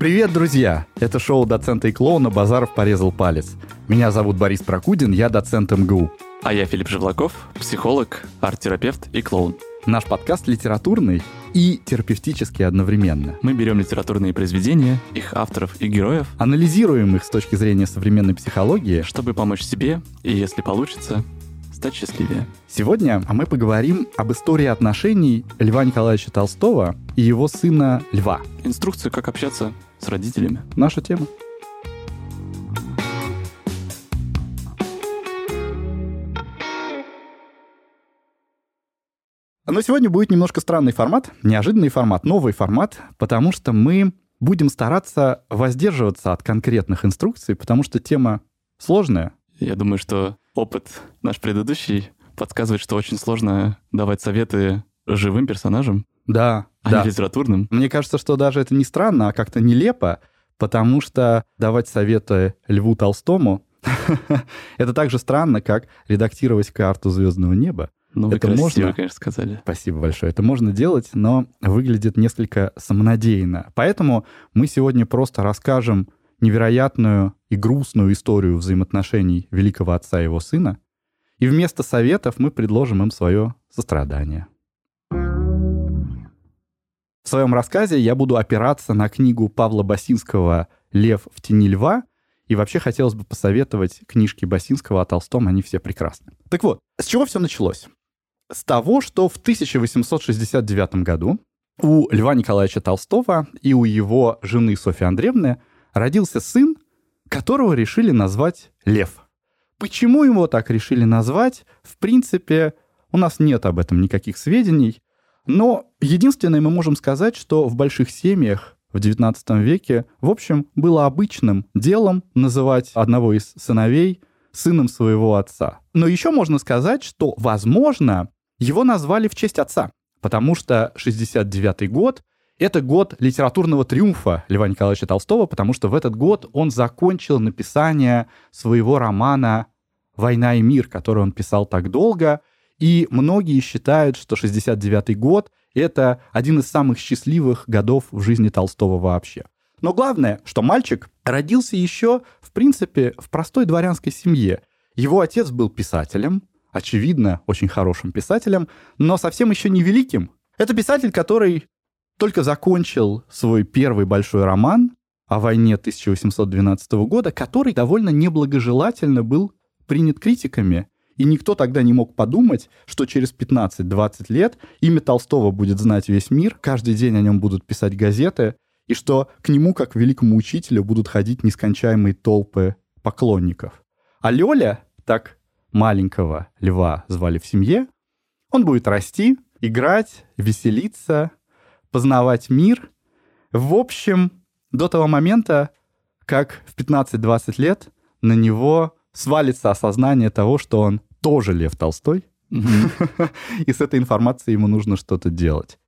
Привет, друзья! Это шоу доцента и клоуна «Базаров порезал палец». Меня зовут Борис Прокудин, я доцент МГУ. А я Филипп Живлаков, психолог, арт-терапевт и клоун. Наш подкаст литературный и терапевтический одновременно. Мы берем литературные произведения, их авторов и героев, Анализируем их с точки зрения современной психологии. чтобы помочь себе и, если получится, стать счастливее. Сегодня мы поговорим об истории отношений Льва Николаевича Толстого и его сына Льва. Инструкцию, как общаться с родителями. Наша тема. Но сегодня будет немножко странный формат, неожиданный формат, новый формат, потому что мы будем стараться воздерживаться от конкретных инструкций, потому что тема сложная. Я думаю, что опыт наш предыдущий подсказывает, что очень сложно давать советы живым персонажам, Да, а да. не литературным. Мне кажется, что даже это не странно, а как-то нелепо, потому что давать советы Льву Толстому это так же странно, как редактировать карту звездного неба. Ну, вы Это красиво, можно? конечно, сказали. Спасибо большое. Это можно делать, но выглядит несколько самонадеянно. Поэтому мы сегодня просто расскажем невероятную и грустную историю взаимоотношений великого отца и его сына. И вместо советов мы предложим им свое сострадание. В своем рассказе я буду опираться на книгу Павла Басинского «Лев в тени льва», и вообще хотелось бы посоветовать книжки Басинского о Толстом, они все прекрасны. Так вот, с чего все началось? С того, что в 1869 году у Льва Николаевича Толстого и у его жены Софьи Андреевны родился сын, которого решили назвать Лев. Почему его так решили назвать? В принципе, у нас нет об этом никаких сведений, но единственное мы можем сказать, что в больших семьях в XIX веке, в общем, было обычным делом называть одного из сыновей сыном своего отца. Но еще можно сказать, что, возможно, его назвали в честь отца, потому что 69 год — это год литературного триумфа Льва Николаевича Толстого, потому что в этот год он закончил написание своего романа «Война и мир», который он писал так долго, и многие считают, что 69 год — это один из самых счастливых годов в жизни Толстого вообще. Но главное, что мальчик родился еще, в принципе, в простой дворянской семье. Его отец был писателем, очевидно, очень хорошим писателем, но совсем еще не великим. Это писатель, который только закончил свой первый большой роман о войне 1812 года, который довольно неблагожелательно был принят критиками. И никто тогда не мог подумать, что через 15-20 лет имя Толстого будет знать весь мир, каждый день о нем будут писать газеты, и что к нему, как к великому учителю, будут ходить нескончаемые толпы поклонников. А Лёля, так маленького льва звали в семье, он будет расти, играть, веселиться, познавать мир. В общем, до того момента, как в 15-20 лет на него свалится осознание того, что он тоже Лев Толстой, и с этой информацией ему нужно что-то делать.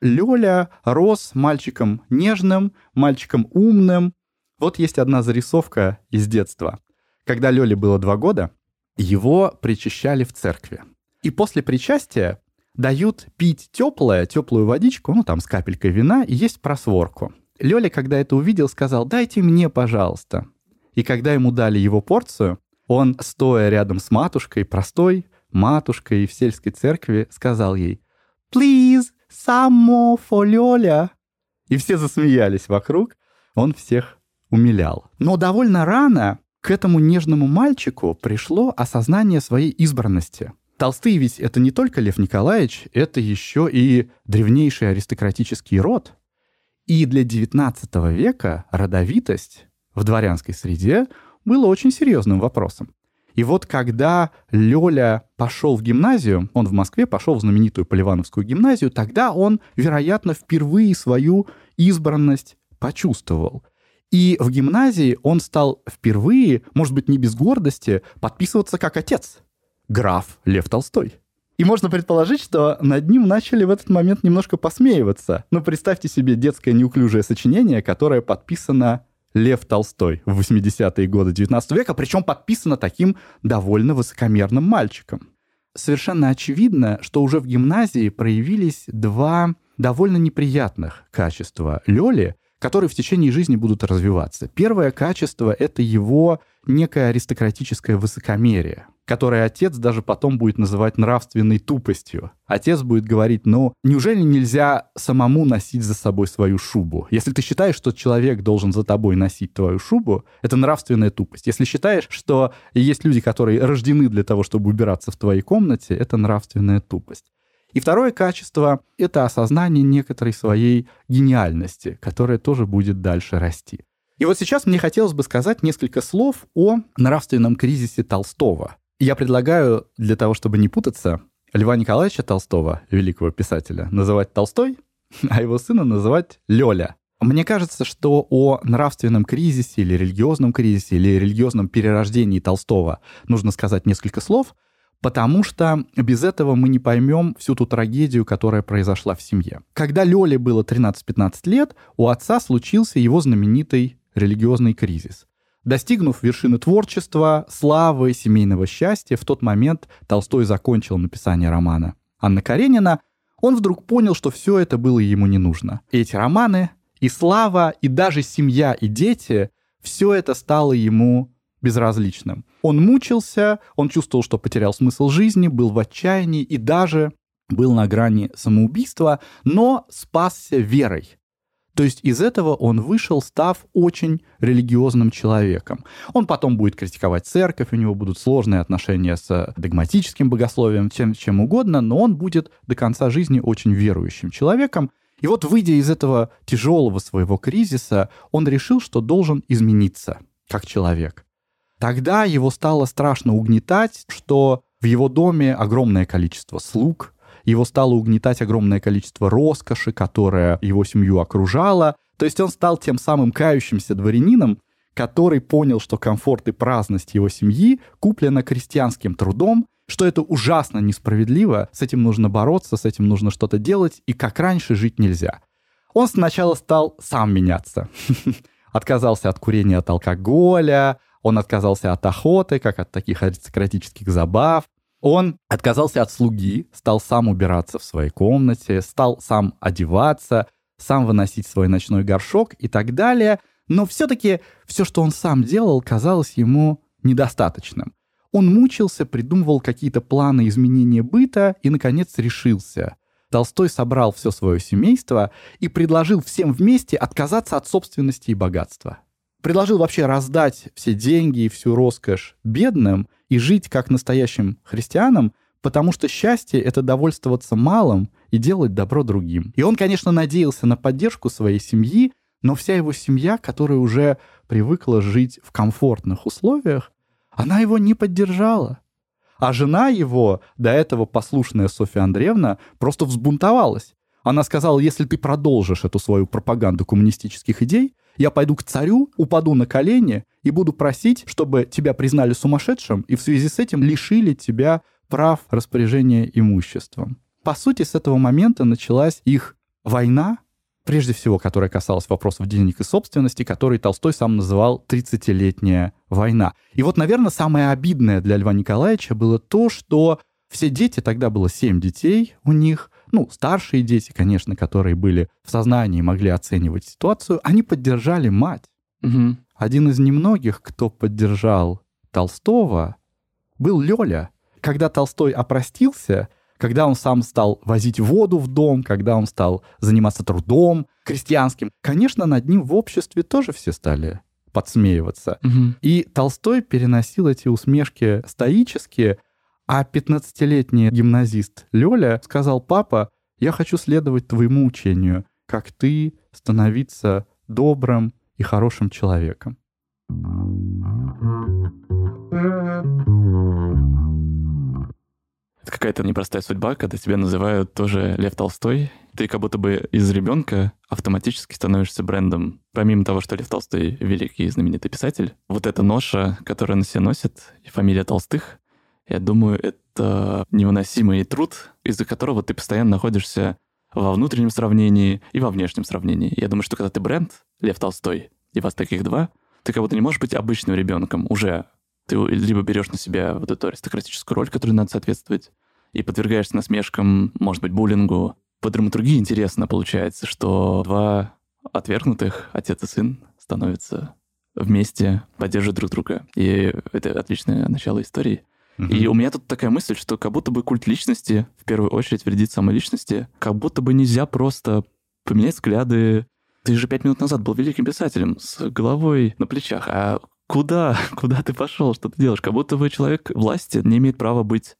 Лёля рос мальчиком нежным, мальчиком умным. Вот есть одна зарисовка из детства. Когда Лёле было два года, его причащали в церкви. И после причастия дают пить теплое, теплую водичку, ну там с капелькой вина, и есть просворку. Лёля, когда это увидел, сказал, дайте мне, пожалуйста. И когда ему дали его порцию, он, стоя рядом с матушкой, простой матушкой в сельской церкви, сказал ей «Please, more for Лёля». И все засмеялись вокруг, он всех умилял. Но довольно рано к этому нежному мальчику пришло осознание своей избранности. Толстые ведь это не только Лев Николаевич, это еще и древнейший аристократический род. И для XIX века родовитость в дворянской среде было очень серьезным вопросом. И вот когда Лёля пошел в гимназию, он в Москве пошел в знаменитую Поливановскую гимназию, тогда он, вероятно, впервые свою избранность почувствовал. И в гимназии он стал впервые, может быть, не без гордости, подписываться как отец. Граф Лев Толстой. И можно предположить, что над ним начали в этот момент немножко посмеиваться. Ну, представьте себе детское неуклюжее сочинение, которое подписано Лев Толстой в 80-е годы 19 века, причем подписано таким довольно высокомерным мальчиком. Совершенно очевидно, что уже в гимназии проявились два довольно неприятных качества Лёли, которые в течение жизни будут развиваться. Первое качество — это его некое аристократическое высокомерие, которое отец даже потом будет называть нравственной тупостью. Отец будет говорить, ну, неужели нельзя самому носить за собой свою шубу? Если ты считаешь, что человек должен за тобой носить твою шубу, это нравственная тупость. Если считаешь, что есть люди, которые рождены для того, чтобы убираться в твоей комнате, это нравственная тупость. И второе качество — это осознание некоторой своей гениальности, которая тоже будет дальше расти. И вот сейчас мне хотелось бы сказать несколько слов о нравственном кризисе Толстого. Я предлагаю, для того, чтобы не путаться, Льва Николаевича Толстого, великого писателя, называть Толстой, а его сына называть Лёля. Мне кажется, что о нравственном кризисе или религиозном кризисе или религиозном перерождении Толстого нужно сказать несколько слов, потому что без этого мы не поймем всю ту трагедию, которая произошла в семье. Когда Лёле было 13-15 лет, у отца случился его знаменитый религиозный кризис. Достигнув вершины творчества, славы, семейного счастья, в тот момент Толстой закончил написание романа Анна Каренина, он вдруг понял, что все это было ему не нужно. Эти романы, и слава, и даже семья, и дети, все это стало ему безразличным. Он мучился, он чувствовал, что потерял смысл жизни, был в отчаянии и даже был на грани самоубийства, но спасся верой. То есть из этого он вышел, став очень религиозным человеком. Он потом будет критиковать церковь, у него будут сложные отношения с догматическим богословием, чем, чем угодно, но он будет до конца жизни очень верующим человеком. И вот, выйдя из этого тяжелого своего кризиса, он решил, что должен измениться как человек. Тогда его стало страшно угнетать, что в его доме огромное количество слуг, его стало угнетать огромное количество роскоши, которая его семью окружала. То есть он стал тем самым кающимся дворянином, который понял, что комфорт и праздность его семьи куплена крестьянским трудом, что это ужасно несправедливо, с этим нужно бороться, с этим нужно что-то делать, и как раньше жить нельзя. Он сначала стал сам меняться. Отказался от курения, от алкоголя, он отказался от охоты, как от таких аристократических забав. Он отказался от слуги, стал сам убираться в своей комнате, стал сам одеваться, сам выносить свой ночной горшок и так далее. Но все-таки все, что он сам делал, казалось ему недостаточным. Он мучился, придумывал какие-то планы изменения быта и, наконец, решился. Толстой собрал все свое семейство и предложил всем вместе отказаться от собственности и богатства предложил вообще раздать все деньги и всю роскошь бедным и жить как настоящим христианам, потому что счастье — это довольствоваться малым и делать добро другим. И он, конечно, надеялся на поддержку своей семьи, но вся его семья, которая уже привыкла жить в комфортных условиях, она его не поддержала. А жена его, до этого послушная Софья Андреевна, просто взбунтовалась. Она сказала, если ты продолжишь эту свою пропаганду коммунистических идей, я пойду к царю, упаду на колени и буду просить, чтобы тебя признали сумасшедшим и в связи с этим лишили тебя прав распоряжения имуществом. По сути, с этого момента началась их война, прежде всего, которая касалась вопросов денег и собственности, который Толстой сам называл «30-летняя война». И вот, наверное, самое обидное для Льва Николаевича было то, что все дети, тогда было семь детей у них, ну, старшие дети, конечно, которые были в сознании и могли оценивать ситуацию, они поддержали мать. Угу. Один из немногих, кто поддержал Толстого, был Лёля. Когда Толстой опростился, когда он сам стал возить воду в дом, когда он стал заниматься трудом крестьянским, конечно, над ним в обществе тоже все стали подсмеиваться. Угу. И Толстой переносил эти усмешки стоически, а 15-летний гимназист Лёля сказал, папа, я хочу следовать твоему учению, как ты становиться добрым и хорошим человеком. Это какая-то непростая судьба, когда тебя называют тоже Лев Толстой. Ты как будто бы из ребенка автоматически становишься брендом. Помимо того, что Лев Толстой великий и знаменитый писатель, вот эта ноша, которую на себе носит, и фамилия Толстых, я думаю, это невыносимый труд, из-за которого ты постоянно находишься во внутреннем сравнении и во внешнем сравнении. Я думаю, что когда ты бренд, Лев Толстой, и вас таких два, ты как будто не можешь быть обычным ребенком уже. Ты либо берешь на себя вот эту аристократическую роль, которой надо соответствовать, и подвергаешься насмешкам, может быть, буллингу. По драматургии интересно получается, что два отвергнутых отец и сын становятся вместе, поддерживают друг друга. И это отличное начало истории. И у меня тут такая мысль, что как будто бы культ личности, в первую очередь, вредит самой личности, как будто бы нельзя просто поменять взгляды. Ты же пять минут назад был великим писателем с головой на плечах, а куда? Куда ты пошел? Что ты делаешь? Как будто бы человек власти не имеет права быть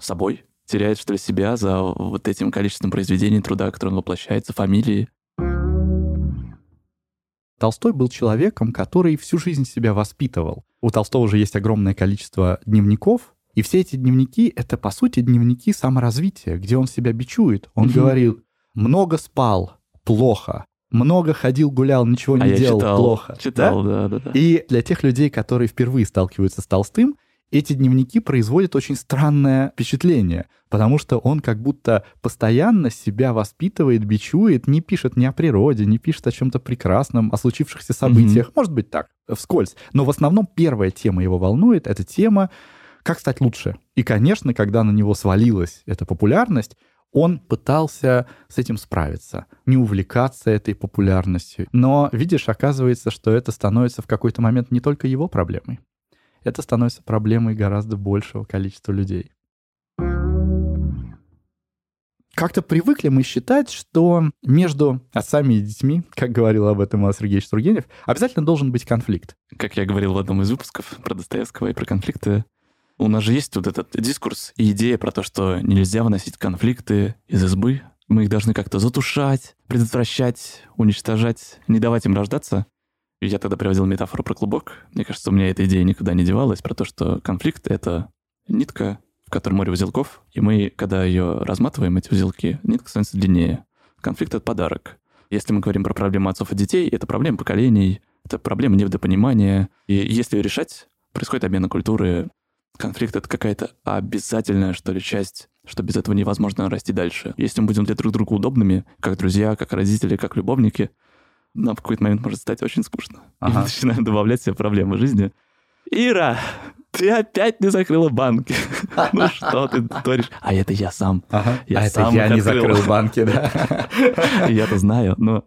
собой, теряет, что ли, себя за вот этим количеством произведений труда, которые он воплощается, фамилии. Толстой был человеком, который всю жизнь себя воспитывал. У Толстого же есть огромное количество дневников, и все эти дневники — это, по сути, дневники саморазвития, где он себя бичует. Он угу. говорил, много спал, плохо. Много ходил, гулял, ничего не а делал, читал, плохо. Читал, да? да, да, да. И для тех людей, которые впервые сталкиваются с Толстым, эти дневники производят очень странное впечатление, потому что он как будто постоянно себя воспитывает, бичует, не пишет ни о природе, не пишет о чем-то прекрасном, о случившихся событиях. Mm-hmm. Может быть так, вскользь. Но в основном первая тема его волнует, это тема как стать лучше. И, конечно, когда на него свалилась эта популярность, он пытался с этим справиться, не увлекаться этой популярностью. Но, видишь, оказывается, что это становится в какой-то момент не только его проблемой. Это становится проблемой гораздо большего количества людей. Как-то привыкли мы считать, что между отцами и детьми, как говорил об этом Иван Сергеевич Тургенев, обязательно должен быть конфликт. Как я говорил в одном из выпусков про Достоевского и про конфликты, у нас же есть вот этот дискурс и идея про то, что нельзя выносить конфликты из избы. Мы их должны как-то затушать, предотвращать, уничтожать, не давать им рождаться. И я тогда приводил метафору про клубок. Мне кажется, у меня эта идея никуда не девалась, про то, что конфликт — это нитка, в которой море узелков, и мы, когда ее разматываем, эти узелки, нитка становится длиннее. Конфликт — это подарок. Если мы говорим про проблемы отцов и детей, это проблема поколений, это проблема недопонимания. И если ее решать, происходит обмен культуры, конфликт — это какая-то обязательная, что ли, часть, что без этого невозможно расти дальше. Если мы будем для друг друга удобными, как друзья, как родители, как любовники, нам в какой-то момент может стать очень скучно. Ага. И мы начинаем добавлять себе проблемы жизни. Ира, ты опять не закрыла банки. ну что ты творишь? А это я сам. Ага. Я а сам это я не закрыл банки, да? Я-то знаю, но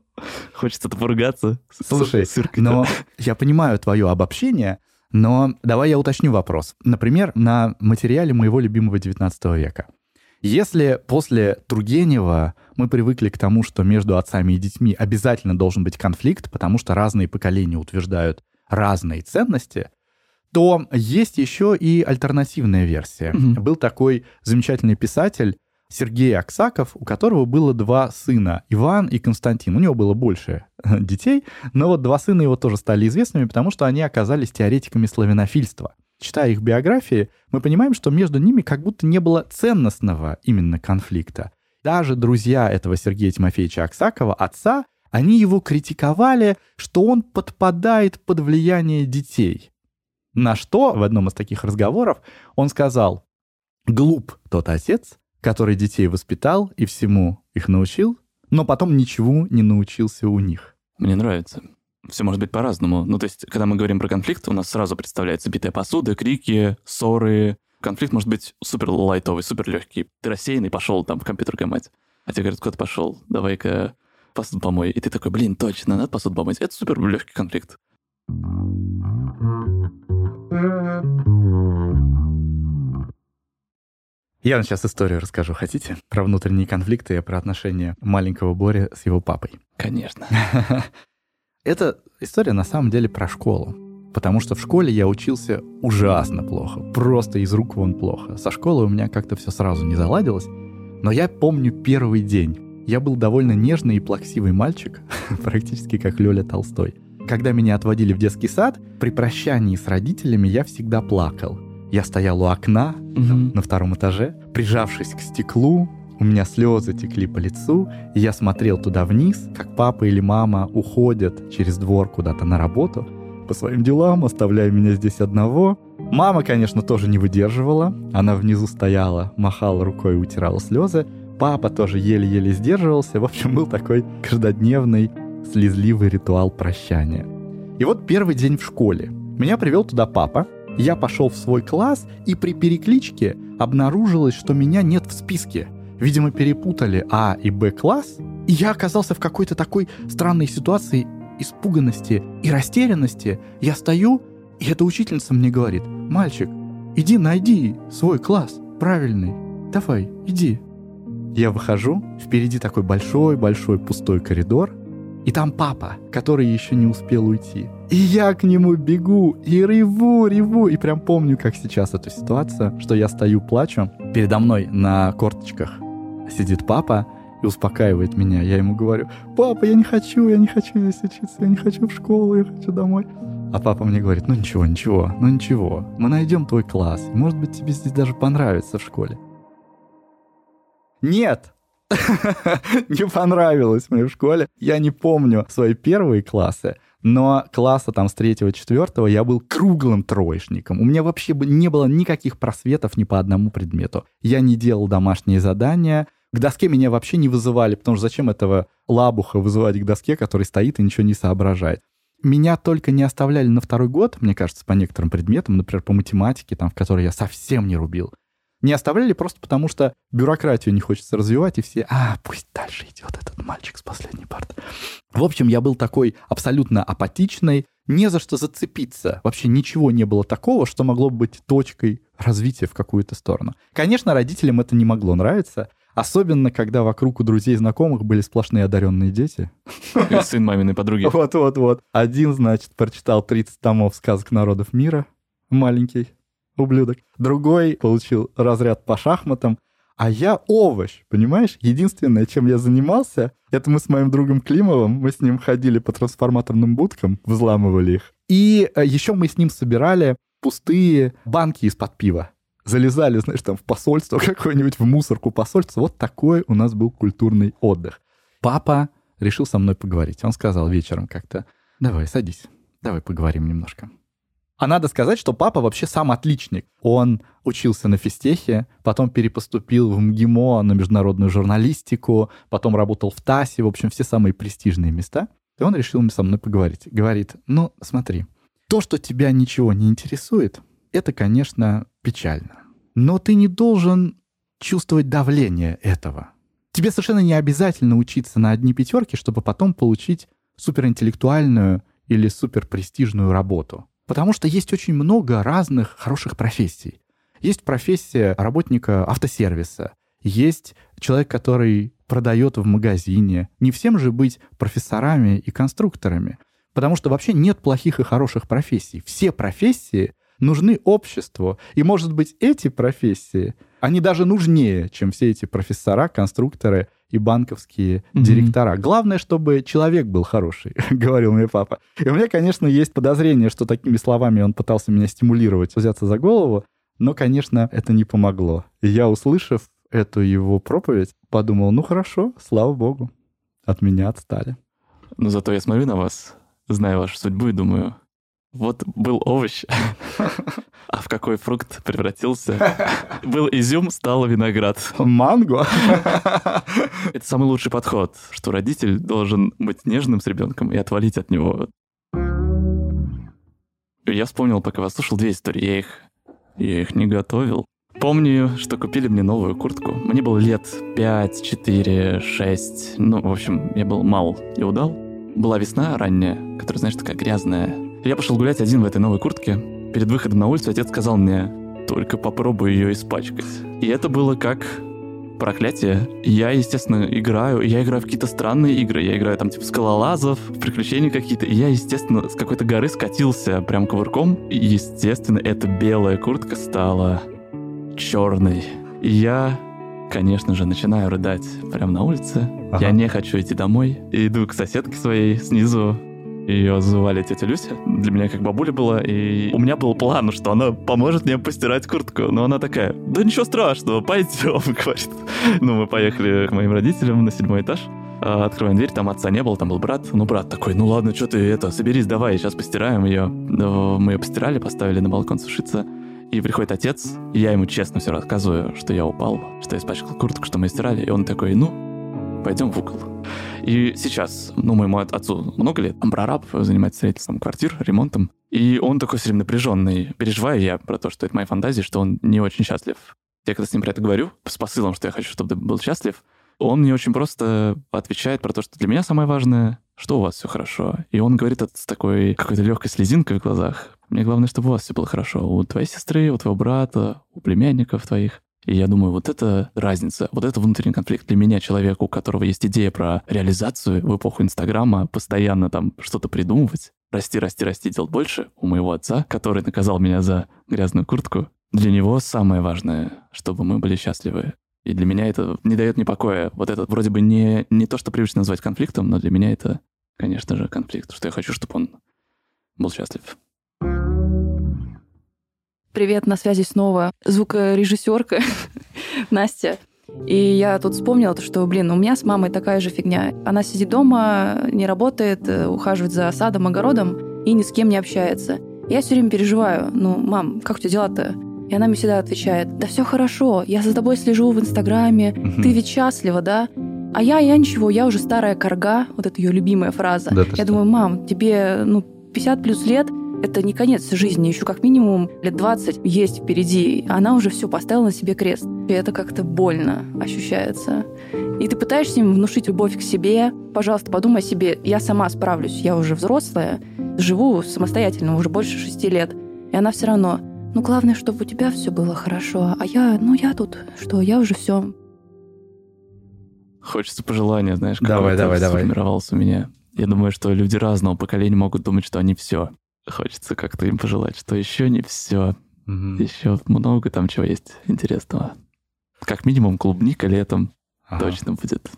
хочется-то поругаться. Слушай, но я понимаю твое обобщение, но давай я уточню вопрос. Например, на материале моего любимого XIX века. Если после Тургенева мы привыкли к тому, что между отцами и детьми обязательно должен быть конфликт, потому что разные поколения утверждают разные ценности, то есть еще и альтернативная версия. Mm-hmm. Был такой замечательный писатель Сергей Аксаков, у которого было два сына, Иван и Константин. У него было больше э, детей, но вот два сына его тоже стали известными, потому что они оказались теоретиками славянофильства. Читая их биографии, мы понимаем, что между ними как будто не было ценностного именно конфликта. Даже друзья этого Сергея Тимофеевича Аксакова, отца, они его критиковали, что он подпадает под влияние детей. На что в одном из таких разговоров он сказал, «Глуп тот отец, который детей воспитал и всему их научил, но потом ничего не научился у них. Мне нравится. Все может быть по-разному. Ну, то есть, когда мы говорим про конфликт, у нас сразу представляется битая посуда, крики, ссоры. Конфликт может быть супер лайтовый, супер легкий. Ты рассеянный, пошел там в компьютер гамать. А тебе говорят, ты пошел? Давай-ка посуду помой. И ты такой, блин, точно, надо посуду помыть. Это супер легкий конфликт. Я вам сейчас историю расскажу, хотите? Про внутренние конфликты и про отношения маленького Бори с его папой. Конечно. Эта история на самом деле про школу. Потому что в школе я учился ужасно плохо. Просто из рук вон плохо. Со школы у меня как-то все сразу не заладилось. Но я помню первый день. Я был довольно нежный и плаксивый мальчик, практически как Лёля Толстой. Когда меня отводили в детский сад, при прощании с родителями я всегда плакал. Я стоял у окна угу. на втором этаже, прижавшись к стеклу, у меня слезы текли по лицу, и я смотрел туда вниз, как папа или мама уходят через двор куда-то на работу по своим делам, оставляя меня здесь одного. Мама, конечно, тоже не выдерживала. Она внизу стояла, махала рукой и утирала слезы. Папа тоже еле-еле сдерживался. В общем, был такой каждодневный слезливый ритуал прощания. И вот первый день в школе. Меня привел туда папа, я пошел в свой класс, и при перекличке обнаружилось, что меня нет в списке. Видимо, перепутали А и Б класс, И я оказался в какой-то такой странной ситуации испуганности и растерянности. Я стою, и эта учительница мне говорит, мальчик, иди найди свой класс правильный, давай, иди. Я выхожу, впереди такой большой-большой пустой коридор, и там папа, который еще не успел уйти. И я к нему бегу, и реву, реву. И прям помню, как сейчас эту ситуацию, что я стою, плачу. Передо мной на корточках сидит папа и успокаивает меня. Я ему говорю, папа, я не хочу, я не хочу здесь учиться, я не хочу в школу, я хочу домой. А папа мне говорит, ну ничего, ничего, ну ничего, мы найдем твой класс. Может быть, тебе здесь даже понравится в школе. Нет, не понравилось мне в школе. Я не помню свои первые классы, но класса там с третьего, четвертого я был круглым троечником. У меня вообще не было никаких просветов ни по одному предмету. Я не делал домашние задания. К доске меня вообще не вызывали, потому что зачем этого лабуха вызывать к доске, который стоит и ничего не соображает. Меня только не оставляли на второй год, мне кажется, по некоторым предметам, например, по математике, там, в которой я совсем не рубил. Не оставляли просто потому, что бюрократию не хочется развивать, и все, а, пусть дальше идет этот мальчик с последней парты. В общем, я был такой абсолютно апатичный, не за что зацепиться. Вообще ничего не было такого, что могло быть точкой развития в какую-то сторону. Конечно, родителям это не могло нравиться, Особенно, когда вокруг у друзей и знакомых были сплошные одаренные дети. Сын маминой подруги. Вот-вот-вот. Один, значит, прочитал 30 томов сказок народов мира, маленький ублюдок. Другой получил разряд по шахматам. А я овощ, понимаешь? Единственное, чем я занимался, это мы с моим другом Климовым, мы с ним ходили по трансформаторным будкам, взламывали их. И э, еще мы с ним собирали пустые банки из-под пива залезали, знаешь, там в посольство какое-нибудь, в мусорку посольства. Вот такой у нас был культурный отдых. Папа решил со мной поговорить. Он сказал вечером как-то, давай, садись, давай поговорим немножко. А надо сказать, что папа вообще сам отличник. Он учился на физтехе, потом перепоступил в МГИМО на международную журналистику, потом работал в ТАСе, в общем, все самые престижные места. И он решил со мной поговорить. Говорит, ну, смотри, то, что тебя ничего не интересует, это, конечно, печально. Но ты не должен чувствовать давление этого. Тебе совершенно не обязательно учиться на одни пятерки, чтобы потом получить суперинтеллектуальную или суперпрестижную работу. Потому что есть очень много разных хороших профессий. Есть профессия работника автосервиса, есть человек, который продает в магазине. Не всем же быть профессорами и конструкторами. Потому что вообще нет плохих и хороших профессий. Все профессии нужны обществу. И, может быть, эти профессии, они даже нужнее, чем все эти профессора, конструкторы и банковские mm-hmm. директора. Главное, чтобы человек был хороший, говорил мне папа. И у меня, конечно, есть подозрение, что такими словами он пытался меня стимулировать, взяться за голову, но, конечно, это не помогло. И я, услышав эту его проповедь, подумал, ну хорошо, слава богу, от меня отстали. Но зато я смотрю на вас, знаю вашу судьбу и думаю, вот был овощ, а в какой фрукт превратился? Был изюм, стал виноград. Манго? Это самый лучший подход, что родитель должен быть нежным с ребенком и отвалить от него. Я вспомнил, пока вас слушал, две истории. Я их, я их не готовил. Помню, что купили мне новую куртку. Мне было лет 5, 4, 6. Ну, в общем, я был мал и удал. Была весна ранняя, которая, знаешь, такая грязная, я пошел гулять один в этой новой куртке. Перед выходом на улицу отец сказал мне, только попробуй ее испачкать. И это было как проклятие. Я, естественно, играю. Я играю в какие-то странные игры. Я играю там типа скалолазов, в приключения какие-то. И я, естественно, с какой-то горы скатился прям кувырком. И, естественно, эта белая куртка стала черной. И я, конечно же, начинаю рыдать прямо на улице. Ага. Я не хочу идти домой. И иду к соседке своей снизу, ее звали тетя Люся. Для меня как бабуля была. И у меня был план, что она поможет мне постирать куртку. Но она такая, да ничего страшного, пойдем, говорит. Ну, мы поехали к моим родителям на седьмой этаж. А, открываем дверь, там отца не было, там был брат. Ну, брат такой, ну ладно, что ты это, соберись, давай, сейчас постираем ее. Мы ее постирали, поставили на балкон сушиться. И приходит отец, и я ему честно все рассказываю, что я упал, что я испачкал куртку, что мы стирали. И он такой, ну, пойдем в угол. И сейчас, ну, моему отцу много лет, он прораб, занимается строительством квартир, ремонтом. И он такой все время напряженный. Переживаю я про то, что это мои фантазии, что он не очень счастлив. Я когда с ним про это говорю, с посылом, что я хочу, чтобы ты был счастлив, Он мне очень просто отвечает про то, что для меня самое важное, что у вас все хорошо. И он говорит это с такой какой-то легкой слезинкой в глазах. Мне главное, чтобы у вас все было хорошо. У твоей сестры, у твоего брата, у племянников твоих. И я думаю, вот это разница, вот это внутренний конфликт для меня, человека, у которого есть идея про реализацию в эпоху Инстаграма, постоянно там что-то придумывать, расти, расти, расти, делать больше, у моего отца, который наказал меня за грязную куртку, для него самое важное, чтобы мы были счастливы. И для меня это не дает мне покоя. Вот это вроде бы не, не то, что привычно назвать конфликтом, но для меня это, конечно же, конфликт, что я хочу, чтобы он был счастлив. Привет, на связи снова звукорежиссерка Настя. И я тут вспомнила, что, блин, у меня с мамой такая же фигня. Она сидит дома, не работает, э, ухаживает за садом, огородом и ни с кем не общается. Я все время переживаю. Ну, мам, как у тебя дела-то? И она мне всегда отвечает, да все хорошо, я за тобой слежу в Инстаграме, ты ведь счастлива, да? А я, я ничего, я уже старая корга, вот это ее любимая фраза. Да, я что? думаю, мам, тебе, ну, 50 плюс лет, это не конец жизни, еще как минимум лет 20 есть впереди. Она уже все поставила на себе крест. И это как-то больно ощущается. И ты пытаешься им внушить любовь к себе. Пожалуйста, подумай о себе, я сама справлюсь, я уже взрослая, живу самостоятельно уже больше шести лет. И она все равно, ну главное, чтобы у тебя все было хорошо, а я, ну я тут, что, я уже все. Хочется пожелания, знаешь, давай, давай, давай. сформировался у меня. Я думаю, что люди разного поколения могут думать, что они все. Хочется как-то им пожелать, что еще не все. Угу. Еще много там чего есть интересного. Как минимум клубника летом ага. точно будет.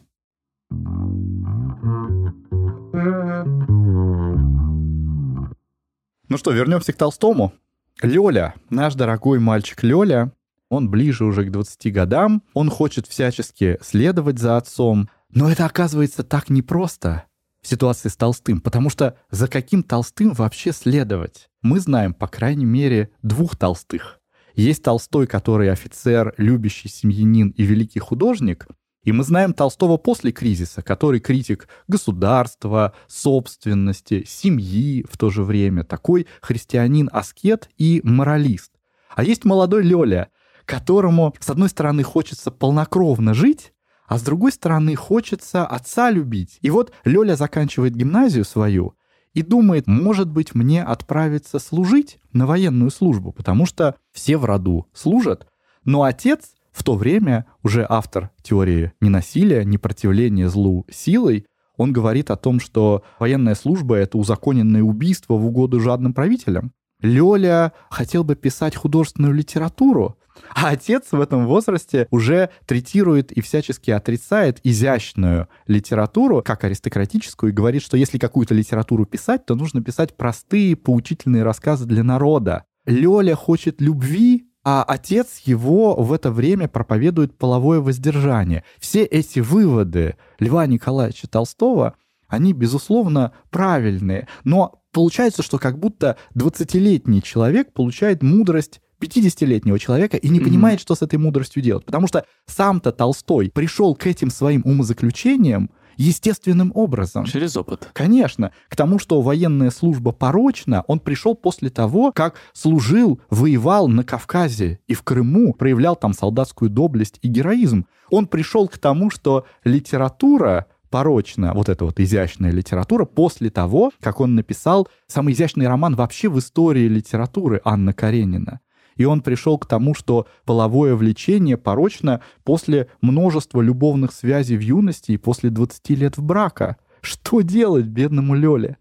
Ну что, вернемся к Толстому. Лёля, наш дорогой мальчик Лёля, он ближе уже к 20 годам, он хочет всячески следовать за отцом, но это оказывается так непросто в ситуации с Толстым, потому что за каким Толстым вообще следовать? Мы знаем, по крайней мере, двух Толстых. Есть Толстой, который офицер, любящий семьянин и великий художник, и мы знаем Толстого после кризиса, который критик государства, собственности, семьи в то же время, такой христианин-аскет и моралист. А есть молодой Лёля, которому, с одной стороны, хочется полнокровно жить, а с другой стороны, хочется отца любить. И вот Лёля заканчивает гимназию свою и думает, может быть, мне отправиться служить на военную службу, потому что все в роду служат, но отец в то время уже автор теории ненасилия, непротивления злу силой, он говорит о том, что военная служба — это узаконенное убийство в угоду жадным правителям. Лёля хотел бы писать художественную литературу, а отец в этом возрасте уже третирует и всячески отрицает изящную литературу, как аристократическую, и говорит, что если какую-то литературу писать, то нужно писать простые поучительные рассказы для народа. Лёля хочет любви, а отец его в это время проповедует половое воздержание. Все эти выводы Льва Николаевича Толстого, они, безусловно, правильные, но получается, что как будто 20-летний человек получает мудрость 50-летнего человека и не mm-hmm. понимает, что с этой мудростью делать. Потому что сам-то Толстой пришел к этим своим умозаключениям естественным образом. Через опыт. Конечно. К тому, что военная служба порочна, он пришел после того, как служил, воевал на Кавказе и в Крыму, проявлял там солдатскую доблесть и героизм. Он пришел к тому, что литература порочна, вот эта вот изящная литература, после того, как он написал самый изящный роман вообще в истории литературы Анна Каренина. И он пришел к тому, что половое влечение порочно после множества любовных связей в юности и после 20 лет в брака. Что делать бедному Лёле?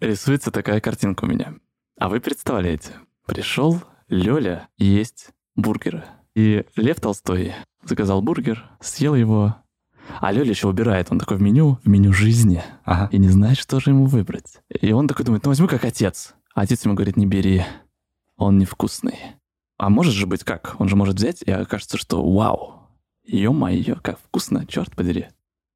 Рисуется такая картинка у меня. А вы представляете, пришел Лёля есть бургеры. И Лев Толстой заказал бургер, съел его, а Лёля еще убирает. Он такой в меню, в меню жизни. Ага. И не знает, что же ему выбрать. И он такой думает, ну возьму как отец. А отец ему говорит, не бери, он невкусный. А может же быть как? Он же может взять, и окажется, что вау, ё-моё, как вкусно, черт подери.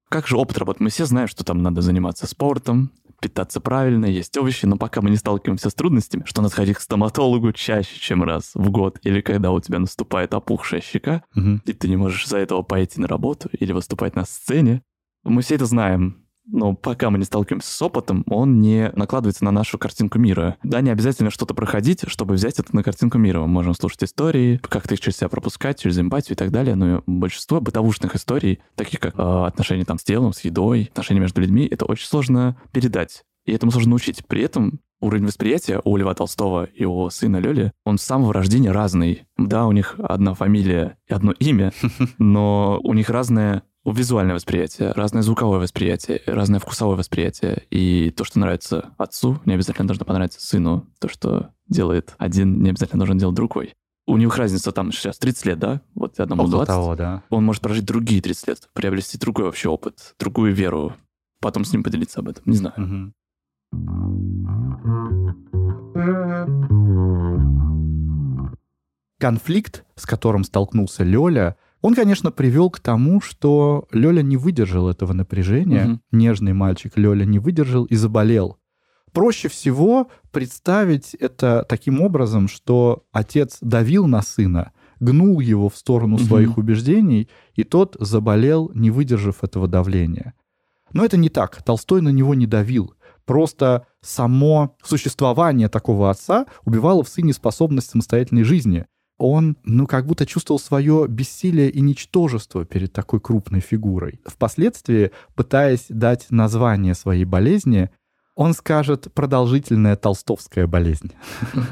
Как же опыт работает? Мы все знаем, что там надо заниматься спортом, питаться правильно, есть овощи, но пока мы не сталкиваемся с трудностями, что надо ходить к стоматологу чаще, чем раз в год, или когда у тебя наступает опухшая щека, угу. и ты не можешь из-за этого пойти на работу или выступать на сцене. Мы все это знаем. Но пока мы не сталкиваемся с опытом, он не накладывается на нашу картинку мира. Да, не обязательно что-то проходить, чтобы взять это на картинку мира. Мы можем слушать истории, как-то их через себя пропускать, через эмпатию и так далее, но большинство бытовушных историй, таких как э, отношения там с телом, с едой, отношения между людьми, это очень сложно передать. И этому сложно научить. При этом уровень восприятия у Льва Толстого и у сына Лёли, он с самого рождения разный. Да, у них одна фамилия и одно имя, но у них разное визуальное восприятие, разное звуковое восприятие, разное вкусовое восприятие. И то, что нравится отцу, не обязательно должно понравиться сыну. То, что делает один, не обязательно должен делать другой. У них разница там сейчас 30 лет, да? Вот одному Около 20. того, да. Он может прожить другие 30 лет, приобрести другой вообще опыт, другую веру, потом с ним поделиться об этом. Не знаю. Мгм. Конфликт, с которым столкнулся Лёля, он, конечно, привел к тому, что Лёля не выдержал этого напряжения. Мгм. Нежный мальчик Лёля не выдержал и заболел. Проще всего представить это таким образом, что отец давил на сына, гнул его в сторону Мгм. своих убеждений, и тот заболел, не выдержав этого давления. Но это не так. Толстой на него не давил. Просто само существование такого отца убивало в сыне способность самостоятельной жизни. Он, ну, как будто чувствовал свое бессилие и ничтожество перед такой крупной фигурой. Впоследствии, пытаясь дать название своей болезни, он скажет «продолжительная толстовская болезнь».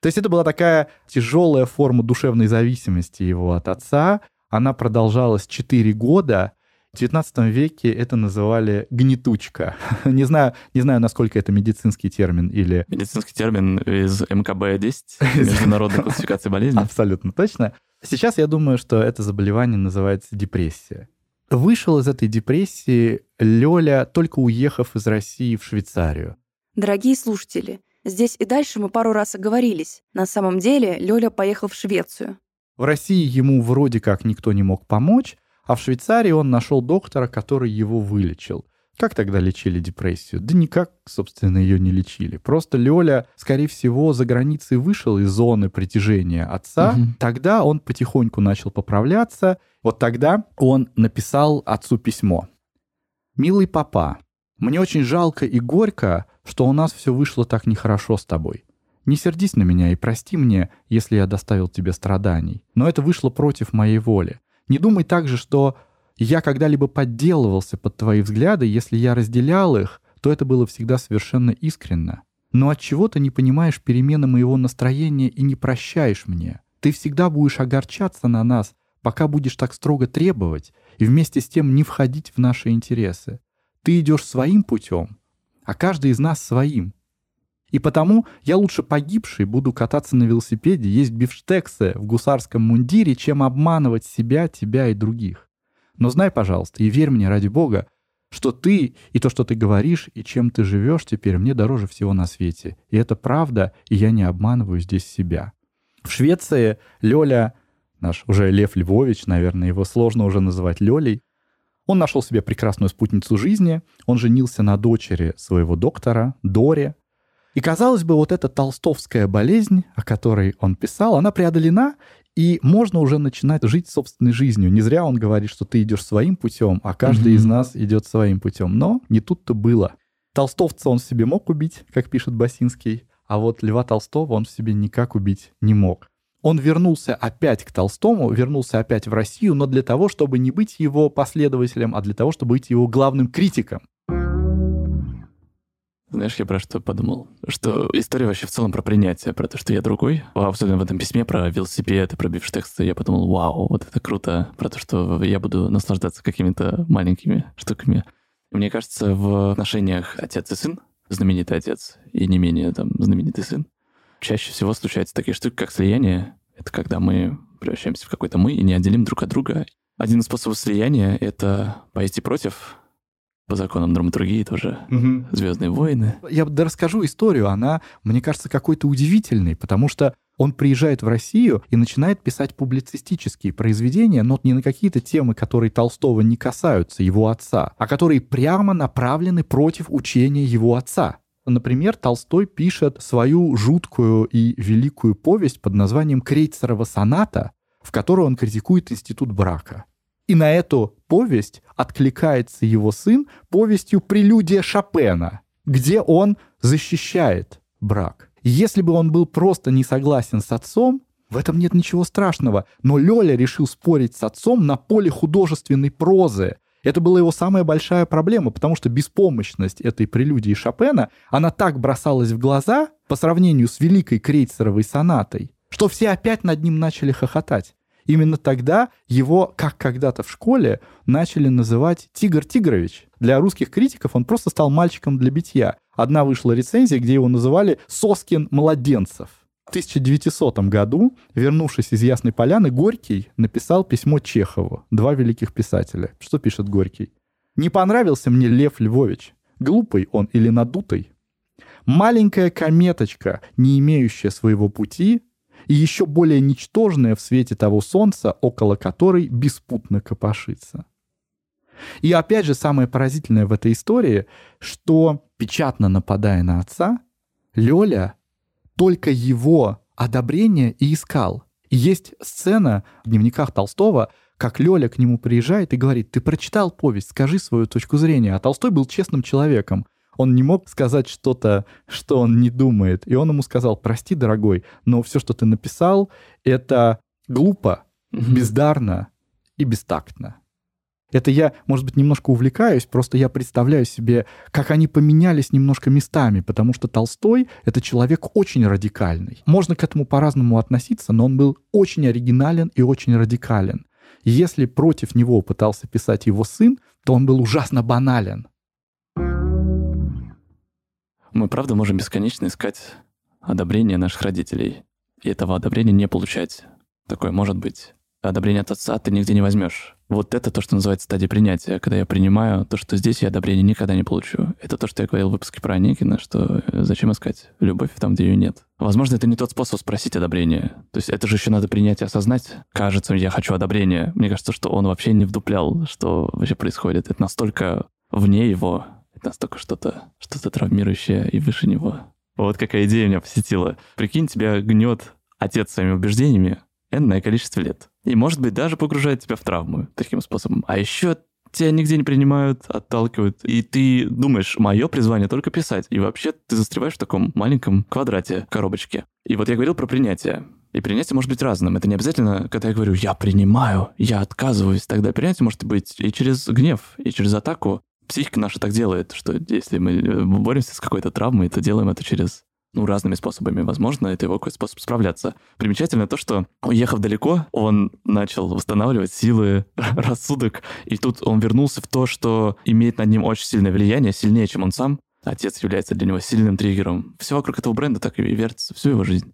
То есть это была такая тяжелая форма душевной зависимости его от отца. Она продолжалась 4 года. В XIX веке это называли гнетучка. Не знаю, не знаю, насколько это медицинский термин или Медицинский термин из МКБ-10, Международной классификации болезней. абсолютно точно. Сейчас я думаю, что это заболевание называется депрессия. Вышел из этой депрессии Лёля, только уехав из России в Швейцарию. Дорогие слушатели, здесь и дальше мы пару раз оговорились. На самом деле Лёля поехал в Швецию. В России ему вроде как никто не мог помочь, а в Швейцарии он нашел доктора, который его вылечил. Как тогда лечили депрессию? Да никак, собственно, ее не лечили. Просто Лёля, скорее всего, за границей вышел из зоны притяжения отца. Мгм. Тогда он потихоньку начал поправляться. Вот тогда он написал отцу письмо. «Милый папа, мне очень жалко и горько, что у нас все вышло так нехорошо с тобой. Не сердись на меня и прости мне, если я доставил тебе страданий. Но это вышло против моей воли. Не думай также, что я когда-либо подделывался под твои взгляды, если я разделял их, то это было всегда совершенно искренно. Но от чего ты не понимаешь перемены моего настроения и не прощаешь мне? Ты всегда будешь огорчаться на нас, пока будешь так строго требовать и вместе с тем не входить в наши интересы. Ты идешь своим путем, а каждый из нас своим. И потому я лучше погибший буду кататься на велосипеде, есть бифштексы в гусарском мундире, чем обманывать себя, тебя и других. Но знай, пожалуйста, и верь мне ради Бога, что ты и то, что ты говоришь, и чем ты живешь теперь, мне дороже всего на свете. И это правда, и я не обманываю здесь себя. В Швеции Лёля, наш уже Лев Львович, наверное, его сложно уже называть Лёлей, он нашел себе прекрасную спутницу жизни, он женился на дочери своего доктора, Доре. И, казалось бы, вот эта толстовская болезнь, о которой он писал, она преодолена, и можно уже начинать жить собственной жизнью. Не зря он говорит, что ты идешь своим путем, а каждый Мгм. из нас идет своим путем. Но не тут-то было. Толстовца он себе мог убить, как пишет Басинский, а вот Льва Толстого он в себе никак убить не мог. Он вернулся опять к Толстому, вернулся опять в Россию, но для того, чтобы не быть его последователем, а для того, чтобы быть его главным критиком. Знаешь, я про что подумал? Что история вообще в целом про принятие, про то, что я другой. А Особенно в этом письме про велосипед и про бифштексты. Я подумал, вау, вот это круто. Про то, что я буду наслаждаться какими-то маленькими штуками. Мне кажется, в отношениях отец и сын, знаменитый отец и не менее там знаменитый сын, чаще всего случаются такие штуки, как слияние. Это когда мы превращаемся в какой-то мы и не отделим друг от друга. Один из способов слияния — это пойти против по законам драматургии тоже. Звездные войны. Я расскажу историю, она, мне кажется, какой-то удивительной, потому что он приезжает в Россию и начинает писать публицистические произведения, но не на какие-то темы, которые Толстого не касаются, его отца, а которые прямо направлены против учения его отца. Например, Толстой пишет свою жуткую и великую повесть под названием «Крейцерова соната», в которой он критикует институт брака. И на эту повесть откликается его сын повестью «Прелюдия Шопена», где он защищает брак. Если бы он был просто не согласен с отцом, в этом нет ничего страшного. Но Лёля решил спорить с отцом на поле художественной прозы. Это была его самая большая проблема, потому что беспомощность этой прелюдии Шопена, она так бросалась в глаза по сравнению с великой крейцеровой сонатой, что все опять над ним начали хохотать. Именно тогда его, как когда-то в школе, начали называть Тигр Тигрович. Для русских критиков он просто стал мальчиком для битья. Одна вышла рецензия, где его называли «Соскин младенцев». В 1900 году, вернувшись из Ясной Поляны, Горький написал письмо Чехову, два великих писателя. Что пишет Горький? «Не понравился мне Лев Львович. Глупый он или надутый? Маленькая кометочка, не имеющая своего пути, и еще более ничтожная в свете того солнца, около которой беспутно копошится. И опять же, самое поразительное в этой истории, что, печатно нападая на отца, Лёля только его одобрение и искал. И есть сцена в дневниках Толстого, как Лёля к нему приезжает и говорит, ты прочитал повесть, скажи свою точку зрения. А Толстой был честным человеком он не мог сказать что-то, что он не думает. И он ему сказал, прости, дорогой, но все, что ты написал, это глупо, бездарно и бестактно. Это я, может быть, немножко увлекаюсь, просто я представляю себе, как они поменялись немножко местами, потому что Толстой — это человек очень радикальный. Можно к этому по-разному относиться, но он был очень оригинален и очень радикален. Если против него пытался писать его сын, то он был ужасно банален. Мы, правда, можем бесконечно искать одобрение наших родителей. И этого одобрения не получать. Такое может быть. Одобрение от отца ты нигде не возьмешь. Вот это то, что называется стадия принятия, когда я принимаю то, что здесь я одобрения никогда не получу. Это то, что я говорил в выпуске про Аникина, что э, зачем искать любовь там, где ее нет. Возможно, это не тот способ спросить одобрение. То есть это же еще надо принять и осознать. Кажется, я хочу одобрения. Мне кажется, что он вообще не вдуплял, что вообще происходит. Это настолько вне его, настолько что-то что травмирующее и выше него. Вот какая идея меня посетила. Прикинь, тебя гнет отец своими убеждениями энное количество лет. И, может быть, даже погружает тебя в травму таким способом. А еще тебя нигде не принимают, отталкивают. И ты думаешь, мое призвание только писать. И вообще ты застреваешь в таком маленьком квадрате коробочки. И вот я говорил про принятие. И принятие может быть разным. Это не обязательно, когда я говорю «я принимаю», «я отказываюсь». Тогда принятие может быть и через гнев, и через атаку, психика наша так делает, что если мы э, боремся с какой-то травмой, то делаем это через ну, разными способами. Возможно, это его какой-то способ справляться. Примечательно то, что, уехав далеко, он начал восстанавливать силы, рассудок, и тут он вернулся в то, что имеет над ним очень сильное влияние, сильнее, чем он сам. Отец является для него сильным триггером. Все вокруг этого бренда так и вертится всю его жизнь.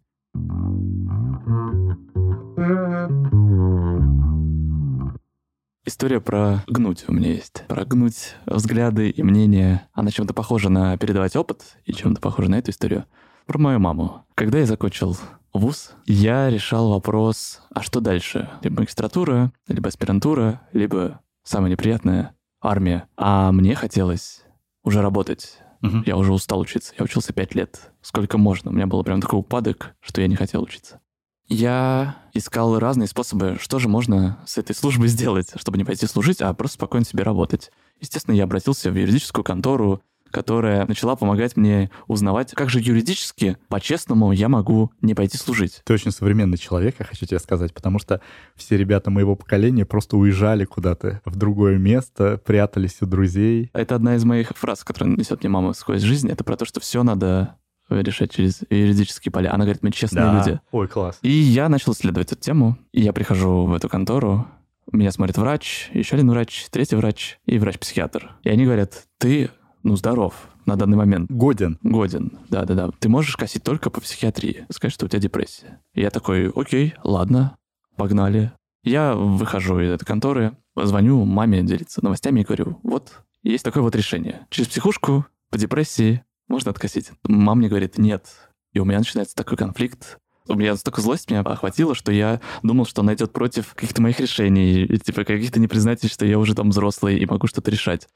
История про гнуть у меня есть. Про гнуть взгляды и мнения. Она чем-то похожа на передавать опыт и чем-то похожа на эту историю. Про мою маму. Когда я закончил вуз, я решал вопрос, а что дальше? Либо магистратура, либо аспирантура, либо самое неприятное — армия. А мне хотелось уже работать. Угу. Я уже устал учиться. Я учился пять лет. Сколько можно. У меня был прям такой упадок, что я не хотел учиться. Я искал разные способы, что же можно с этой службой сделать, чтобы не пойти служить, а просто спокойно себе работать. Естественно, я обратился в юридическую контору, которая начала помогать мне узнавать, как же юридически, по-честному, я могу не пойти служить. Ты очень современный человек, я хочу тебе сказать, потому что все ребята моего поколения просто уезжали куда-то в другое место, прятались у друзей. Это одна из моих фраз, которая несет мне мама сквозь жизнь. Это про то, что все надо решать через юридические поля. Она говорит, мы честные да. люди. Ой, класс. И я начал исследовать эту тему. И я прихожу в эту контору, меня смотрит врач, еще один врач, третий врач и врач-психиатр. И они говорят, ты, ну, здоров на данный момент. Годен. Годен, да-да-да. Ты можешь косить только по психиатрии, сказать, что у тебя депрессия. И я такой, окей, ладно, погнали. Я выхожу из этой конторы, звоню маме делиться новостями и говорю, вот, есть такое вот решение. Через психушку, по депрессии, можно откосить? Мама мне говорит, нет. И у меня начинается такой конфликт. У меня столько злость меня охватило, что я думал, что она идет против каких-то моих решений, и, типа каких-то непризнательств, что я уже там взрослый и могу что-то решать.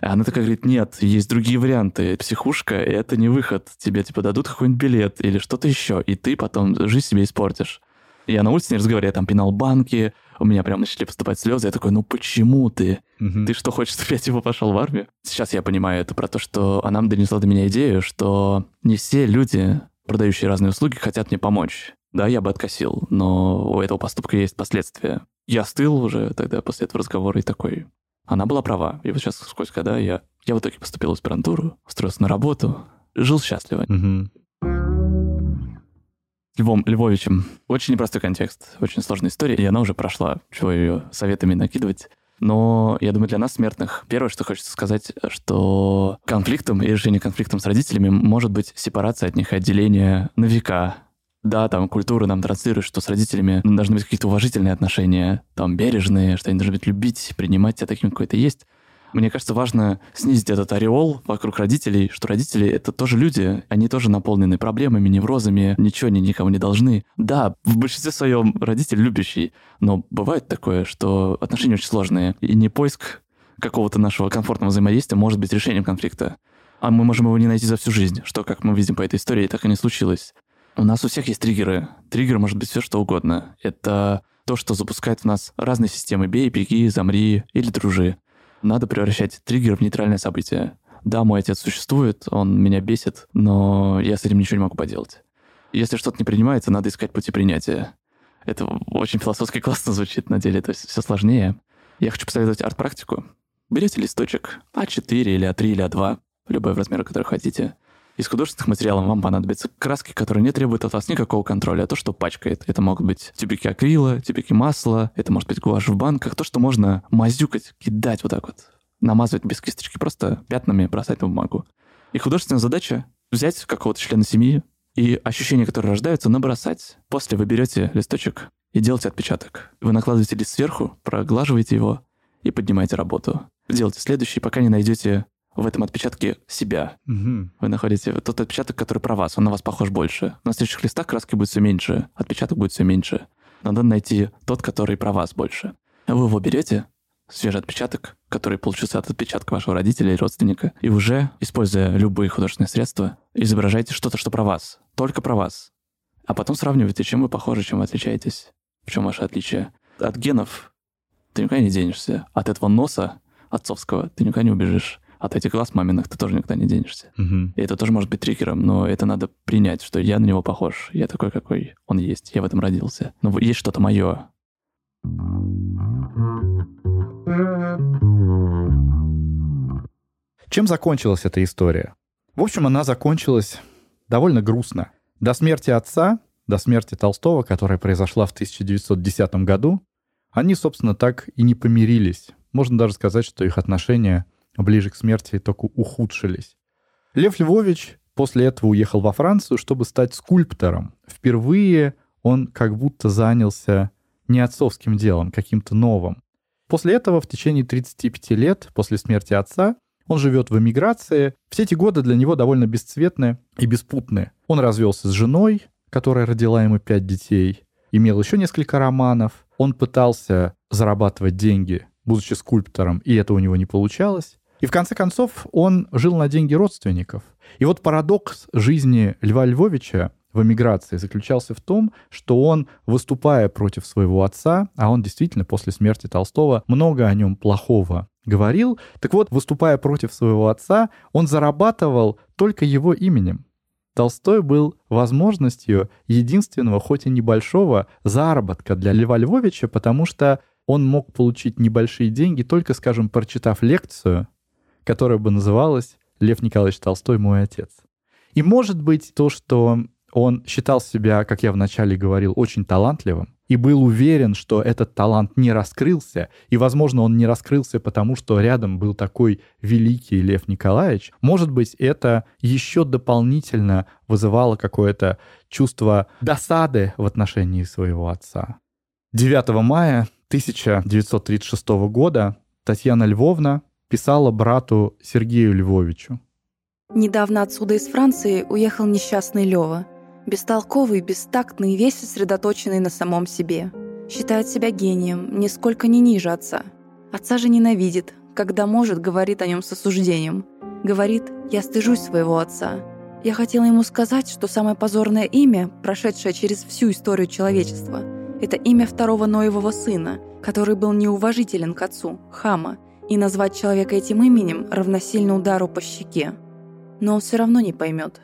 А она такая говорит, нет, есть другие варианты. Психушка — это не выход. Тебе, типа, дадут какой-нибудь билет или что-то еще, и ты потом жизнь себе испортишь. Я на улице не разговариваю, я там пинал банки, у меня прям начали поступать слезы. Я такой, ну почему ты? Мгм. Ты что, хочешь, чтобы я типа пошел в армию? Сейчас я понимаю это про то, что она донесла до меня идею, что не все люди, продающие разные услуги, хотят мне помочь. Да, я бы откосил, но у этого поступка есть последствия. Я остыл уже тогда после этого разговора и такой, она была права. И вот сейчас сквозь года я, я в итоге поступил в аспирантуру, устроился на работу, жил счастливо. Мгм. Львом Львовичем. Очень непростой контекст, очень сложная история, и она уже прошла. Чего ее советами накидывать? Но я думаю, для нас, смертных, первое, что хочется сказать, что конфликтом и решение конфликтом с родителями может быть сепарация от них отделение на века. Да, там культура нам транслирует, что с родителями должны быть какие-то уважительные отношения, там бережные, что они должны быть любить, принимать тебя таким, какой ты есть. Мне кажется, важно снизить этот ореол вокруг родителей, что родители — это тоже люди, они тоже наполнены проблемами, неврозами, ничего они никому не должны. Да, в большинстве своем родитель любящий, но бывает такое, что отношения очень сложные, и не поиск какого-то нашего комфортного взаимодействия может быть решением конфликта. А мы можем его не найти за всю жизнь, что, как мы видим по этой истории, так и не случилось. У нас у всех есть триггеры. Триггер может быть все что угодно. Это то, что запускает в нас разные системы «бей», «беги», «замри» или «дружи». Надо превращать триггер в нейтральное событие. Да, мой отец существует, он меня бесит, но я с этим ничего не могу поделать. Если что-то не принимается, надо искать пути принятия. Это очень философски классно звучит на деле, то есть все сложнее. Я хочу посоветовать арт-практику. Берете листочек А4 или А3 или А2, любой размер, который хотите. Из художественных материалов вам понадобятся краски, которые не требуют от вас никакого контроля, а то, что пачкает. Это могут быть тюбики акрила, тюбики масла, это может быть гуашь в банках, то, что можно мазюкать, кидать вот так вот, намазывать без кисточки, просто пятнами бросать на бумагу. И художественная задача — взять какого-то члена семьи и ощущения, которые рождаются, набросать. После вы берете листочек и делаете отпечаток. Вы накладываете лист сверху, проглаживаете его и поднимаете работу. Делайте следующий, пока не найдете в этом отпечатке себя. Мгм. Вы находите тот отпечаток, который про вас, он на вас похож больше. На следующих листах краски будет все меньше, отпечаток будет все меньше. Надо найти тот, который про вас больше. Вы его берете, свежий отпечаток, который получился от отпечатка вашего родителя или родственника, и уже, используя любые художественные средства, изображаете что-то, что про вас, только про вас. А потом сравнивайте, чем вы похожи, чем вы отличаетесь, в чем ваше отличие. От генов ты никуда не денешься. От этого носа отцовского ты никуда не убежишь. От этих глаз маминых ты тоже никуда не денешься. Мгм. И это тоже может быть триггером, но это надо принять, что я на него похож. Я такой, какой он есть. Я в этом родился. Но есть что-то мое. Чем закончилась эта история? В общем, она закончилась довольно грустно. До смерти отца, до смерти Толстого, которая произошла в 1910 году, они, собственно, так и не помирились. Можно даже сказать, что их отношения ближе к смерти только ухудшились. Лев Львович после этого уехал во Францию, чтобы стать скульптором. Впервые он как будто занялся не отцовским делом, каким-то новым. После этого в течение 35 лет, после смерти отца, он живет в эмиграции. Все эти годы для него довольно бесцветны и беспутны. Он развелся с женой, которая родила ему пять детей, имел еще несколько романов. Он пытался зарабатывать деньги, будучи скульптором, и это у него не получалось. И в конце концов он жил на деньги родственников. И вот парадокс жизни Льва Львовича в эмиграции заключался в том, что он, выступая против своего отца, а он действительно после смерти Толстого много о нем плохого говорил, так вот, выступая против своего отца, он зарабатывал только его именем. Толстой был возможностью единственного, хоть и небольшого, заработка для Льва Львовича, потому что он мог получить небольшие деньги, только, скажем, прочитав лекцию, которая бы называлась «Лев Николаевич Толстой – мой отец». И может быть то, что он считал себя, как я вначале говорил, очень талантливым, и был уверен, что этот талант не раскрылся, и, возможно, он не раскрылся, потому что рядом был такой великий Лев Николаевич, может быть, это еще дополнительно вызывало какое-то чувство досады в отношении своего отца. 9 мая 1936 года Татьяна Львовна писала брату Сергею Львовичу. Недавно отсюда из Франции уехал несчастный Лева. Бестолковый, бестактный, весь сосредоточенный на самом себе. Считает себя гением, нисколько не ниже отца. Отца же ненавидит, когда может, говорит о нем с осуждением. Говорит, я стыжусь своего отца. Я хотела ему сказать, что самое позорное имя, прошедшее через всю историю человечества, это имя второго Ноевого сына, который был неуважителен к отцу, Хама, и назвать человека этим именем равносильно удару по щеке. Но он все равно не поймет.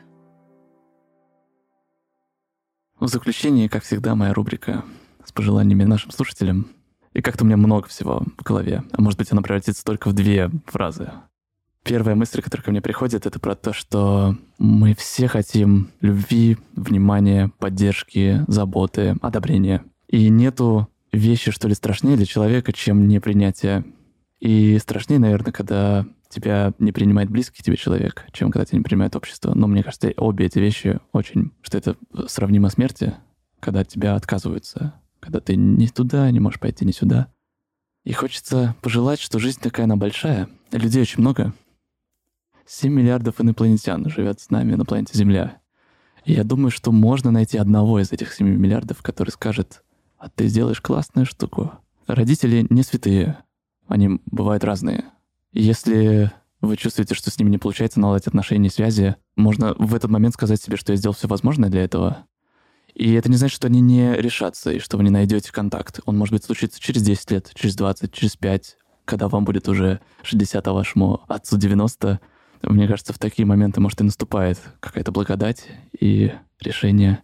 В заключение, как всегда, моя рубрика с пожеланиями нашим слушателям. И как-то у меня много всего в голове. А может быть, она превратится только в две фразы. Первая мысль, которая ко мне приходит, это про то, что мы все хотим любви, внимания, поддержки, заботы, одобрения. И нету вещи, что ли, страшнее для человека, чем непринятие. И страшнее, наверное, когда тебя не принимает близкий тебе человек, чем когда тебя не принимает общество. Но мне кажется, обе эти вещи очень, что это сравнимо смерти, когда тебя отказываются, когда ты ни туда не можешь пойти, ни сюда. И хочется пожелать, что жизнь такая она большая, людей очень много, 7 миллиардов инопланетян живет с нами на планете Земля. И я думаю, что можно найти одного из этих 7 миллиардов, который скажет, а ты сделаешь классную штуку. Родители не святые, они бывают разные. Если вы чувствуете, что с ними не получается наладить отношения и связи, можно в этот момент сказать себе, что я сделал все возможное для этого. И это не значит, что они не решатся, и что вы не найдете контакт. Он может быть случится через 10 лет, через 20, через 5, когда вам будет уже 60, а вашему отцу 90, мне кажется, в такие моменты, может, и наступает какая-то благодать и решение.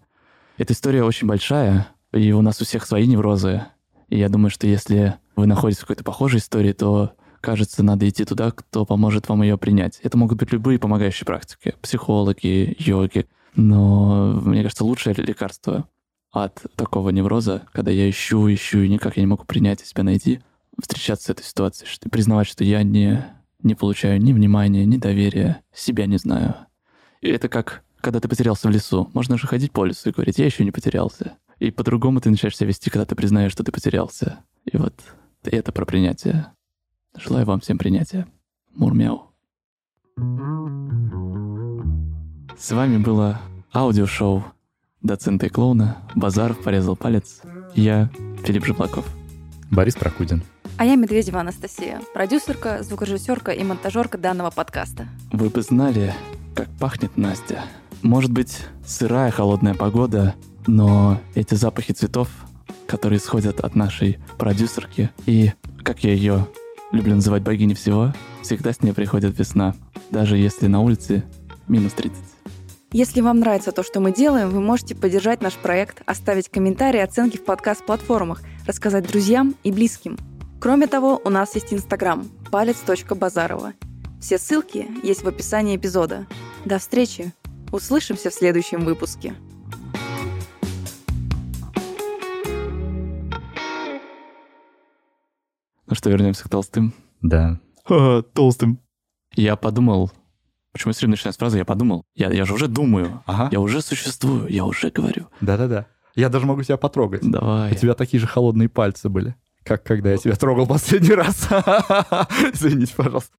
Эта история очень большая, и у нас у всех свои неврозы. И я думаю, что если вы находитесь в какой-то похожей истории, то, кажется, надо идти туда, кто поможет вам ее принять. Это могут быть любые помогающие практики, психологи, йоги. Но, мне кажется, лучшее лекарство от такого невроза, когда я ищу, ищу, и никак я не могу принять и себя найти, встречаться с этой ситуацией, что, признавать, что я не не получаю ни внимания, ни доверия, себя не знаю. И это как, когда ты потерялся в лесу. Можно же ходить по лесу и говорить, я еще не потерялся. И по-другому ты начинаешь себя вести, когда ты признаешь, что ты потерялся. И вот это про принятие. Желаю вам всем принятия. Мурмяу. С вами было аудиошоу доцента и клоуна «Базаров порезал палец». Я Филипп Жеблаков. Борис Прокудин. А я Медведева Анастасия, продюсерка, звукорежиссерка и монтажерка данного подкаста. Вы бы знали, как пахнет Настя. Может быть, сырая холодная погода, но эти запахи цветов, которые исходят от нашей продюсерки, и, как я ее люблю называть богиней всего, всегда с ней приходит весна, даже если на улице минус 30. Если вам нравится то, что мы делаем, вы можете поддержать наш проект, оставить комментарии, оценки в подкаст-платформах, рассказать друзьям и близким – Кроме того, у нас есть Инстаграм палец.базарова. Все ссылки есть в описании эпизода. До встречи! Услышимся в следующем выпуске. Ну что, вернемся к толстым? Да. Толстым. Я подумал, почему я все время начинаю с фразы «я подумал». Я, я же уже думаю, ага. я уже существую, я уже говорю. Да-да-да. Я даже могу тебя потрогать. Давай. У тебя такие же холодные пальцы были как когда я тебя трогал последний раз. Извините, пожалуйста.